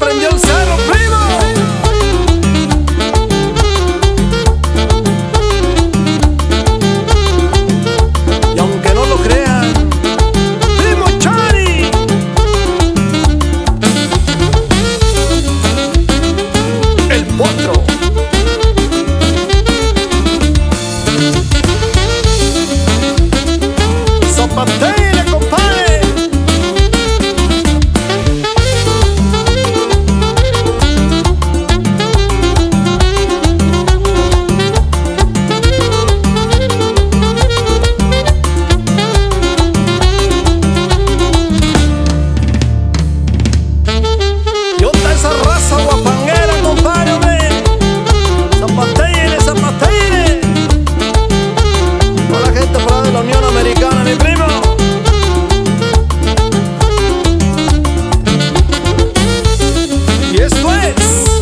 prendeu o Y esto es.